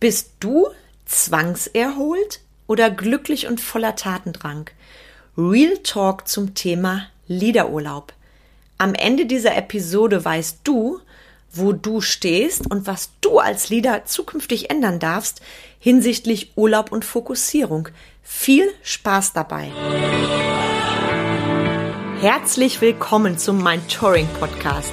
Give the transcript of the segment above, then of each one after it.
Bist du zwangserholt oder glücklich und voller Tatendrang? Real Talk zum Thema Liederurlaub. Am Ende dieser Episode weißt du, wo du stehst und was du als Leader zukünftig ändern darfst hinsichtlich Urlaub und Fokussierung. Viel Spaß dabei! Herzlich willkommen zum Mind Touring Podcast,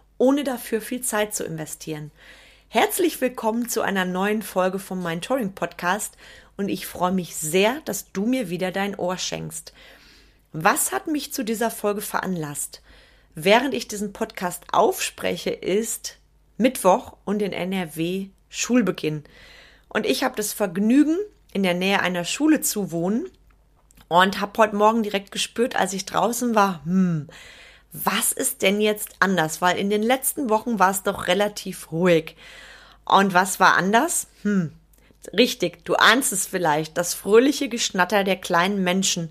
ohne dafür viel Zeit zu investieren. Herzlich willkommen zu einer neuen Folge vom Mind Touring Podcast und ich freue mich sehr, dass du mir wieder dein Ohr schenkst. Was hat mich zu dieser Folge veranlasst? Während ich diesen Podcast aufspreche, ist Mittwoch und in NRW Schulbeginn. Und ich habe das Vergnügen, in der Nähe einer Schule zu wohnen und habe heute Morgen direkt gespürt, als ich draußen war, hm, was ist denn jetzt anders? Weil in den letzten Wochen war es doch relativ ruhig. Und was war anders? Hm, richtig, du ahnst es vielleicht, das fröhliche Geschnatter der kleinen Menschen,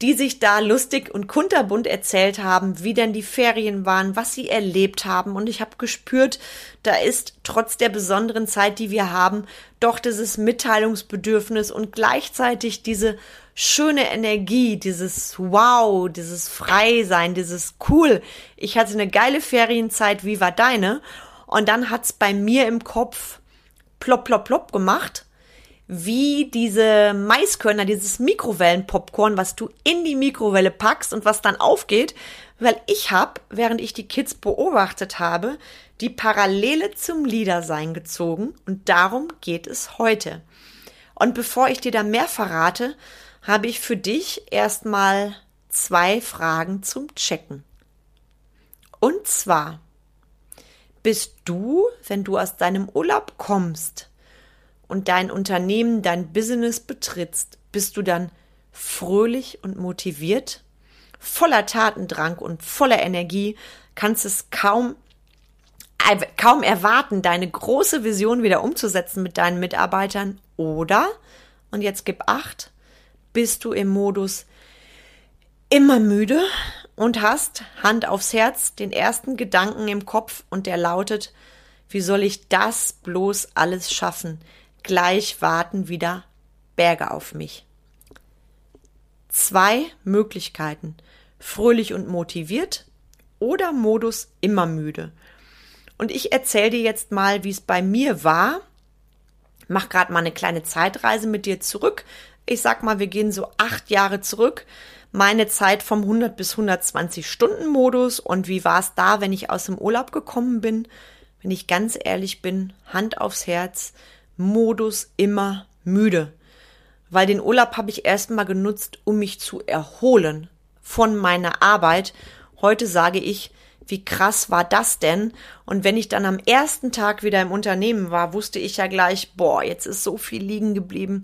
die sich da lustig und kunterbunt erzählt haben, wie denn die Ferien waren, was sie erlebt haben. Und ich habe gespürt, da ist trotz der besonderen Zeit, die wir haben, doch dieses Mitteilungsbedürfnis und gleichzeitig diese schöne Energie, dieses Wow, dieses Freisein, dieses Cool. Ich hatte eine geile Ferienzeit, wie war deine? Und dann hat's bei mir im Kopf plopp, plopp, plopp gemacht wie diese Maiskörner, dieses Mikrowellenpopcorn, was du in die Mikrowelle packst und was dann aufgeht, weil ich habe, während ich die Kids beobachtet habe, die Parallele zum Liedersein gezogen und darum geht es heute. Und bevor ich dir da mehr verrate, habe ich für dich erstmal zwei Fragen zum Checken. Und zwar, bist du, wenn du aus deinem Urlaub kommst, und dein Unternehmen, dein Business betrittst, bist du dann fröhlich und motiviert, voller Tatendrang und voller Energie, kannst es kaum kaum erwarten, deine große Vision wieder umzusetzen mit deinen Mitarbeitern oder, und jetzt gib acht, bist du im Modus immer müde und hast Hand aufs Herz den ersten Gedanken im Kopf und der lautet, wie soll ich das bloß alles schaffen? gleich warten wieder Berge auf mich. Zwei Möglichkeiten. Fröhlich und motiviert oder Modus immer müde. Und ich erzähle dir jetzt mal, wie es bei mir war. Mach gerade mal eine kleine Zeitreise mit dir zurück. Ich sag mal, wir gehen so acht Jahre zurück. Meine Zeit vom 100 bis 120 Stunden Modus. Und wie war es da, wenn ich aus dem Urlaub gekommen bin? Wenn ich ganz ehrlich bin, Hand aufs Herz, Modus immer müde. Weil den Urlaub habe ich erstmal genutzt, um mich zu erholen von meiner Arbeit. Heute sage ich, wie krass war das denn? Und wenn ich dann am ersten Tag wieder im Unternehmen war, wusste ich ja gleich, boah, jetzt ist so viel liegen geblieben.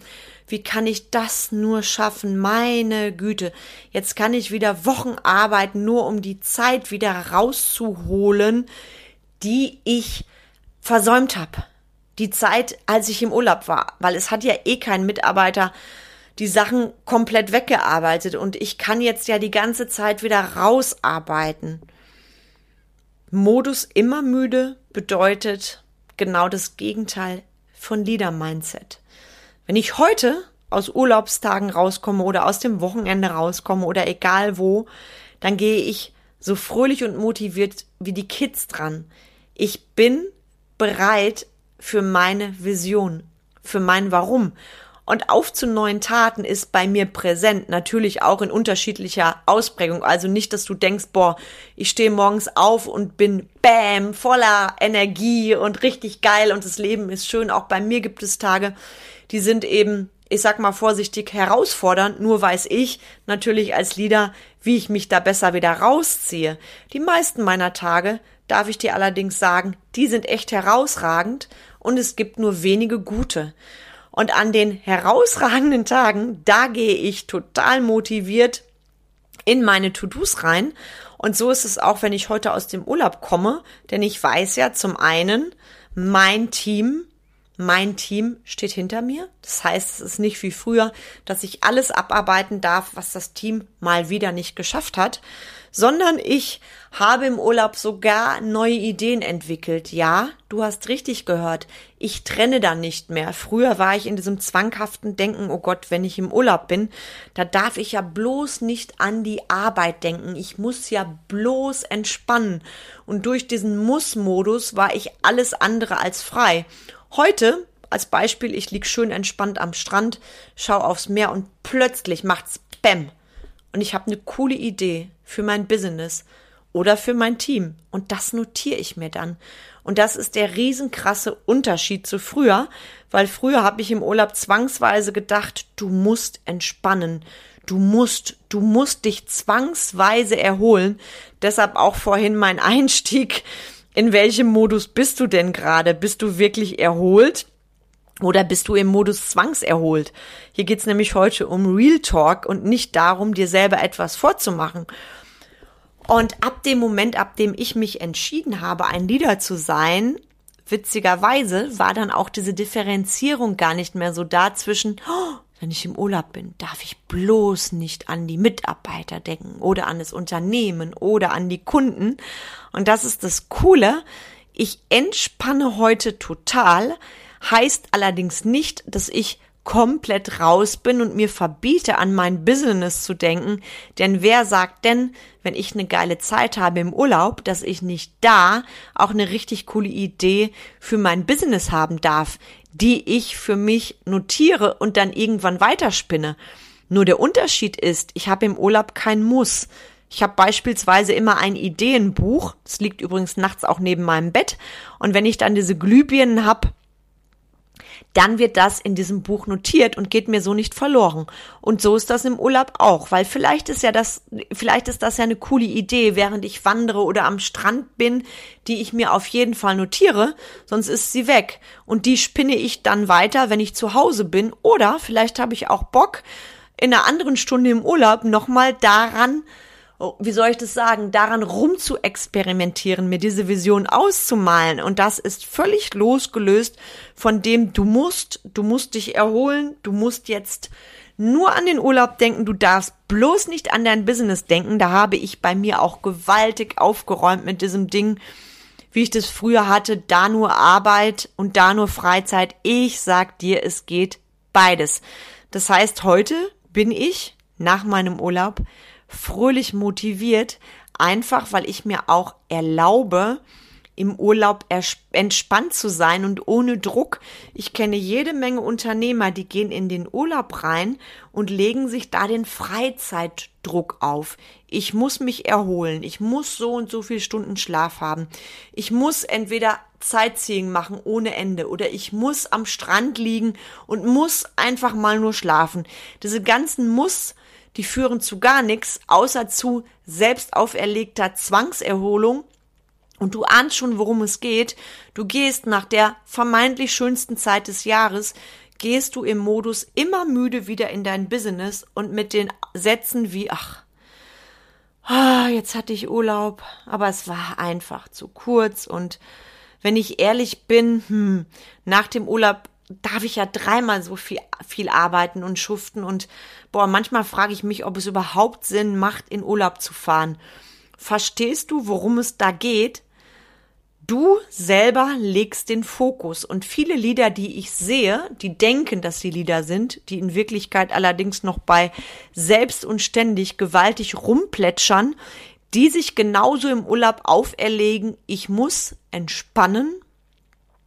Wie kann ich das nur schaffen? Meine Güte. Jetzt kann ich wieder Wochen arbeiten, nur um die Zeit wieder rauszuholen, die ich versäumt habe die Zeit, als ich im Urlaub war, weil es hat ja eh kein Mitarbeiter die Sachen komplett weggearbeitet und ich kann jetzt ja die ganze Zeit wieder rausarbeiten. Modus immer müde bedeutet genau das Gegenteil von Leader Mindset. Wenn ich heute aus Urlaubstagen rauskomme oder aus dem Wochenende rauskomme oder egal wo, dann gehe ich so fröhlich und motiviert wie die Kids dran. Ich bin bereit, für meine Vision, für mein Warum. Und auf zu neuen Taten ist bei mir präsent, natürlich auch in unterschiedlicher Ausprägung. Also nicht, dass du denkst, boah, ich stehe morgens auf und bin bam, voller Energie und richtig geil und das Leben ist schön. Auch bei mir gibt es Tage, die sind eben, ich sag mal vorsichtig, herausfordernd. Nur weiß ich natürlich als Leader, wie ich mich da besser wieder rausziehe. Die meisten meiner Tage, darf ich dir allerdings sagen, die sind echt herausragend und es gibt nur wenige gute. Und an den herausragenden Tagen, da gehe ich total motiviert in meine To-Dos rein. Und so ist es auch, wenn ich heute aus dem Urlaub komme, denn ich weiß ja zum einen, mein Team mein Team steht hinter mir. Das heißt, es ist nicht wie früher, dass ich alles abarbeiten darf, was das Team mal wieder nicht geschafft hat, sondern ich habe im Urlaub sogar neue Ideen entwickelt. Ja, du hast richtig gehört. Ich trenne dann nicht mehr. Früher war ich in diesem zwanghaften Denken, oh Gott, wenn ich im Urlaub bin, da darf ich ja bloß nicht an die Arbeit denken. Ich muss ja bloß entspannen. Und durch diesen Muss-Modus war ich alles andere als frei. Heute, als Beispiel, ich lieg schön entspannt am Strand, schau aufs Meer und plötzlich macht's Bäm. Und ich habe eine coole Idee für mein Business oder für mein Team. Und das notiere ich mir dann. Und das ist der riesenkrasse Unterschied zu früher, weil früher habe ich im Urlaub zwangsweise gedacht, du musst entspannen. Du musst, du musst dich zwangsweise erholen. Deshalb auch vorhin mein Einstieg in welchem Modus bist du denn gerade? Bist du wirklich erholt? Oder bist du im Modus zwangserholt? Hier geht's nämlich heute um Real Talk und nicht darum, dir selber etwas vorzumachen. Und ab dem Moment, ab dem ich mich entschieden habe, ein Leader zu sein, witzigerweise war dann auch diese Differenzierung gar nicht mehr so da zwischen, oh, wenn ich im Urlaub bin, darf ich bloß nicht an die Mitarbeiter denken oder an das Unternehmen oder an die Kunden. Und das ist das Coole. Ich entspanne heute total, heißt allerdings nicht, dass ich komplett raus bin und mir verbiete, an mein Business zu denken. Denn wer sagt denn, wenn ich eine geile Zeit habe im Urlaub, dass ich nicht da auch eine richtig coole Idee für mein Business haben darf, die ich für mich notiere und dann irgendwann weiterspinne. Nur der Unterschied ist, ich habe im Urlaub kein Muss. Ich habe beispielsweise immer ein Ideenbuch, das liegt übrigens nachts auch neben meinem Bett, und wenn ich dann diese Glühbirnen habe, dann wird das in diesem Buch notiert und geht mir so nicht verloren. Und so ist das im Urlaub auch, weil vielleicht ist ja das, vielleicht ist das ja eine coole Idee, während ich wandere oder am Strand bin, die ich mir auf jeden Fall notiere, sonst ist sie weg. Und die spinne ich dann weiter, wenn ich zu Hause bin. Oder vielleicht habe ich auch Bock, in einer anderen Stunde im Urlaub nochmal daran wie soll ich das sagen, daran rum zu experimentieren, mir diese Vision auszumalen. Und das ist völlig losgelöst von dem, du musst, du musst dich erholen, du musst jetzt nur an den Urlaub denken, du darfst bloß nicht an dein Business denken. Da habe ich bei mir auch gewaltig aufgeräumt mit diesem Ding, wie ich das früher hatte, da nur Arbeit und da nur Freizeit. Ich sag dir, es geht beides. Das heißt, heute bin ich nach meinem Urlaub fröhlich motiviert, einfach weil ich mir auch erlaube, im Urlaub entspannt zu sein und ohne Druck. Ich kenne jede Menge Unternehmer, die gehen in den Urlaub rein und legen sich da den Freizeitdruck auf. Ich muss mich erholen. Ich muss so und so viele Stunden Schlaf haben. Ich muss entweder Sightseeing machen ohne Ende oder ich muss am Strand liegen und muss einfach mal nur schlafen. Diese ganzen Muss die führen zu gar nichts, außer zu selbst auferlegter Zwangserholung. Und du ahnst schon, worum es geht. Du gehst nach der vermeintlich schönsten Zeit des Jahres, gehst du im Modus immer müde wieder in dein Business und mit den Sätzen wie, ach, ah, jetzt hatte ich Urlaub, aber es war einfach zu kurz und wenn ich ehrlich bin, hm, nach dem Urlaub darf ich ja dreimal so viel, viel arbeiten und schuften und boah, manchmal frage ich mich, ob es überhaupt Sinn macht, in Urlaub zu fahren. Verstehst du, worum es da geht? Du selber legst den Fokus und viele Lieder, die ich sehe, die denken, dass sie Lieder sind, die in Wirklichkeit allerdings noch bei selbst und ständig gewaltig rumplätschern, die sich genauso im Urlaub auferlegen, ich muss entspannen,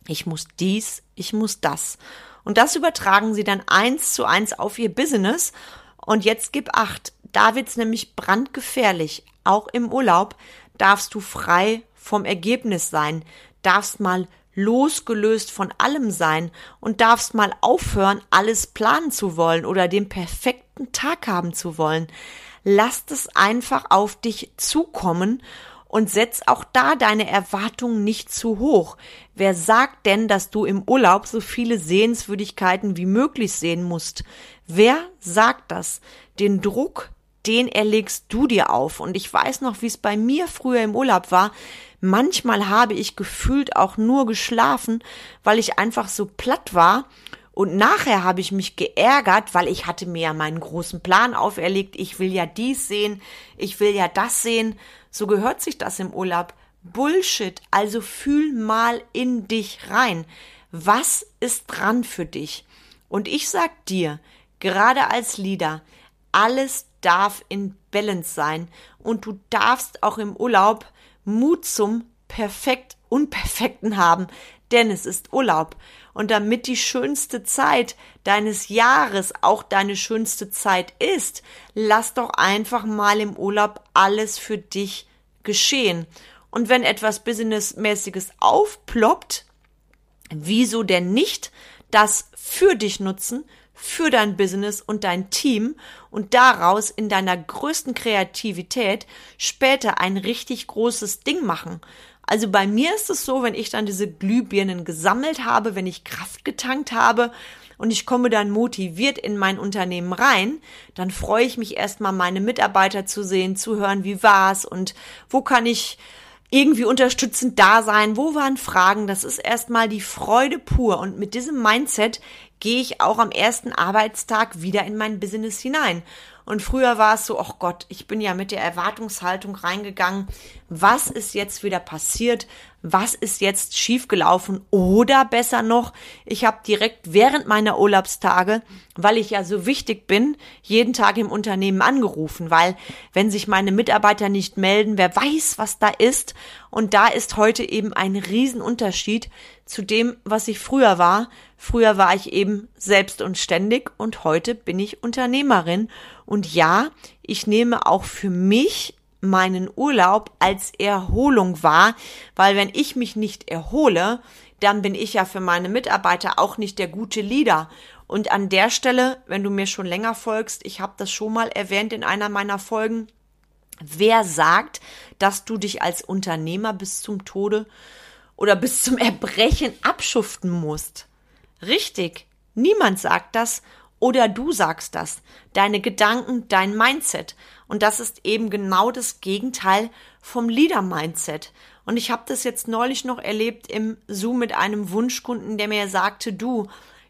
ich muss dies, ich muss das. Und das übertragen sie dann eins zu eins auf ihr Business. Und jetzt gib acht. Da wird's nämlich brandgefährlich. Auch im Urlaub darfst du frei vom Ergebnis sein, darfst mal losgelöst von allem sein und darfst mal aufhören, alles planen zu wollen oder den perfekten Tag haben zu wollen. Lass es einfach auf dich zukommen Und setz auch da deine Erwartungen nicht zu hoch. Wer sagt denn, dass du im Urlaub so viele Sehenswürdigkeiten wie möglich sehen musst? Wer sagt das? Den Druck, den erlegst du dir auf. Und ich weiß noch, wie es bei mir früher im Urlaub war. Manchmal habe ich gefühlt auch nur geschlafen, weil ich einfach so platt war und nachher habe ich mich geärgert, weil ich hatte mir ja meinen großen Plan auferlegt. Ich will ja dies sehen, ich will ja das sehen. So gehört sich das im Urlaub. Bullshit. Also fühl mal in dich rein. Was ist dran für dich? Und ich sag dir, gerade als Leader, alles darf in Balance sein und du darfst auch im Urlaub Mut zum perfekt Unperfekten haben, denn es ist Urlaub. Und damit die schönste Zeit deines Jahres auch deine schönste Zeit ist, lass doch einfach mal im Urlaub alles für dich geschehen. Und wenn etwas Businessmäßiges aufploppt, wieso denn nicht das für dich nutzen, für dein Business und dein Team und daraus in deiner größten Kreativität später ein richtig großes Ding machen. Also bei mir ist es so, wenn ich dann diese Glühbirnen gesammelt habe, wenn ich Kraft getankt habe und ich komme dann motiviert in mein Unternehmen rein, dann freue ich mich erstmal, meine Mitarbeiter zu sehen, zu hören, wie war's und wo kann ich irgendwie unterstützend da sein, wo waren Fragen, das ist erstmal die Freude pur und mit diesem Mindset gehe ich auch am ersten Arbeitstag wieder in mein Business hinein. Und früher war es so, ach Gott, ich bin ja mit der Erwartungshaltung reingegangen. Was ist jetzt wieder passiert? Was ist jetzt schiefgelaufen? Oder besser noch, ich habe direkt während meiner Urlaubstage, weil ich ja so wichtig bin, jeden Tag im Unternehmen angerufen, weil wenn sich meine Mitarbeiter nicht melden, wer weiß, was da ist. Und da ist heute eben ein Riesenunterschied zu dem, was ich früher war. Früher war ich eben selbst und ständig und heute bin ich Unternehmerin. Und ja, ich nehme auch für mich meinen Urlaub als Erholung wahr, weil wenn ich mich nicht erhole, dann bin ich ja für meine Mitarbeiter auch nicht der gute Leader. Und an der Stelle, wenn du mir schon länger folgst, ich habe das schon mal erwähnt in einer meiner Folgen, wer sagt, dass du dich als Unternehmer bis zum Tode oder bis zum Erbrechen abschuften musst? Richtig, niemand sagt das oder du sagst das. Deine Gedanken, dein Mindset. Und das ist eben genau das Gegenteil vom Leader-Mindset. Und ich habe das jetzt neulich noch erlebt im Zoom mit einem Wunschkunden, der mir sagte, du,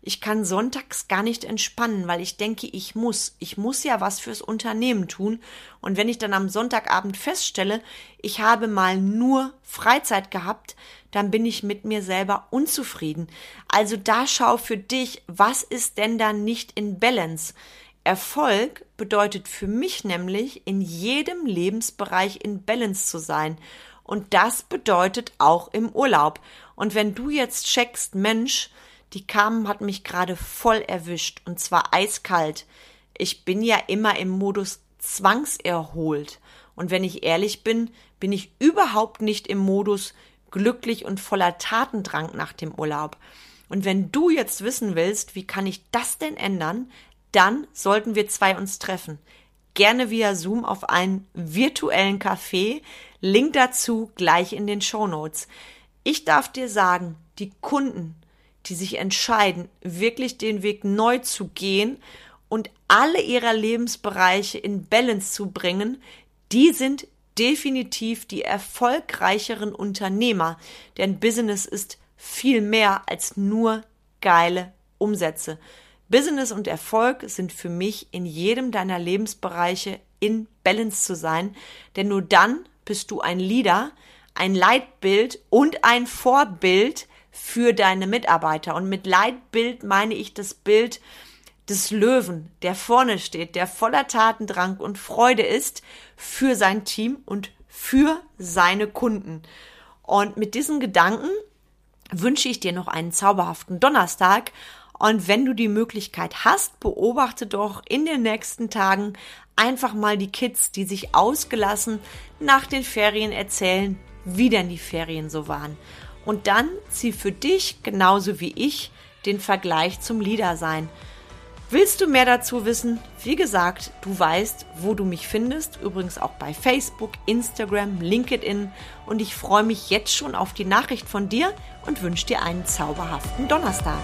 ich kann sonntags gar nicht entspannen, weil ich denke, ich muss. Ich muss ja was fürs Unternehmen tun. Und wenn ich dann am Sonntagabend feststelle, ich habe mal nur Freizeit gehabt, dann bin ich mit mir selber unzufrieden. Also da schau für dich, was ist denn da nicht in Balance? Erfolg bedeutet für mich nämlich, in jedem Lebensbereich in Balance zu sein. Und das bedeutet auch im Urlaub. Und wenn du jetzt checkst, Mensch, die Carmen hat mich gerade voll erwischt und zwar eiskalt. Ich bin ja immer im Modus zwangserholt. Und wenn ich ehrlich bin, bin ich überhaupt nicht im Modus glücklich und voller Tatendrang nach dem Urlaub. Und wenn du jetzt wissen willst, wie kann ich das denn ändern, dann sollten wir zwei uns treffen. Gerne via Zoom auf einen virtuellen Café. Link dazu gleich in den Show Notes. Ich darf dir sagen, die Kunden, die sich entscheiden, wirklich den Weg neu zu gehen und alle ihrer Lebensbereiche in Balance zu bringen, die sind definitiv die erfolgreicheren Unternehmer, denn Business ist viel mehr als nur geile Umsätze. Business und Erfolg sind für mich in jedem deiner Lebensbereiche in Balance zu sein, denn nur dann bist du ein Leader, ein Leitbild und ein Vorbild für deine Mitarbeiter. Und mit Leitbild meine ich das Bild des Löwen, der vorne steht, der voller Tatendrang und Freude ist für sein Team und für seine Kunden. Und mit diesen Gedanken wünsche ich dir noch einen zauberhaften Donnerstag. Und wenn du die Möglichkeit hast, beobachte doch in den nächsten Tagen einfach mal die Kids, die sich ausgelassen nach den Ferien erzählen, wie denn die Ferien so waren. Und dann zieh für dich, genauso wie ich, den Vergleich zum Leader sein. Willst du mehr dazu wissen? Wie gesagt, du weißt, wo du mich findest. Übrigens auch bei Facebook, Instagram, LinkedIn. Und ich freue mich jetzt schon auf die Nachricht von dir und wünsche dir einen zauberhaften Donnerstag.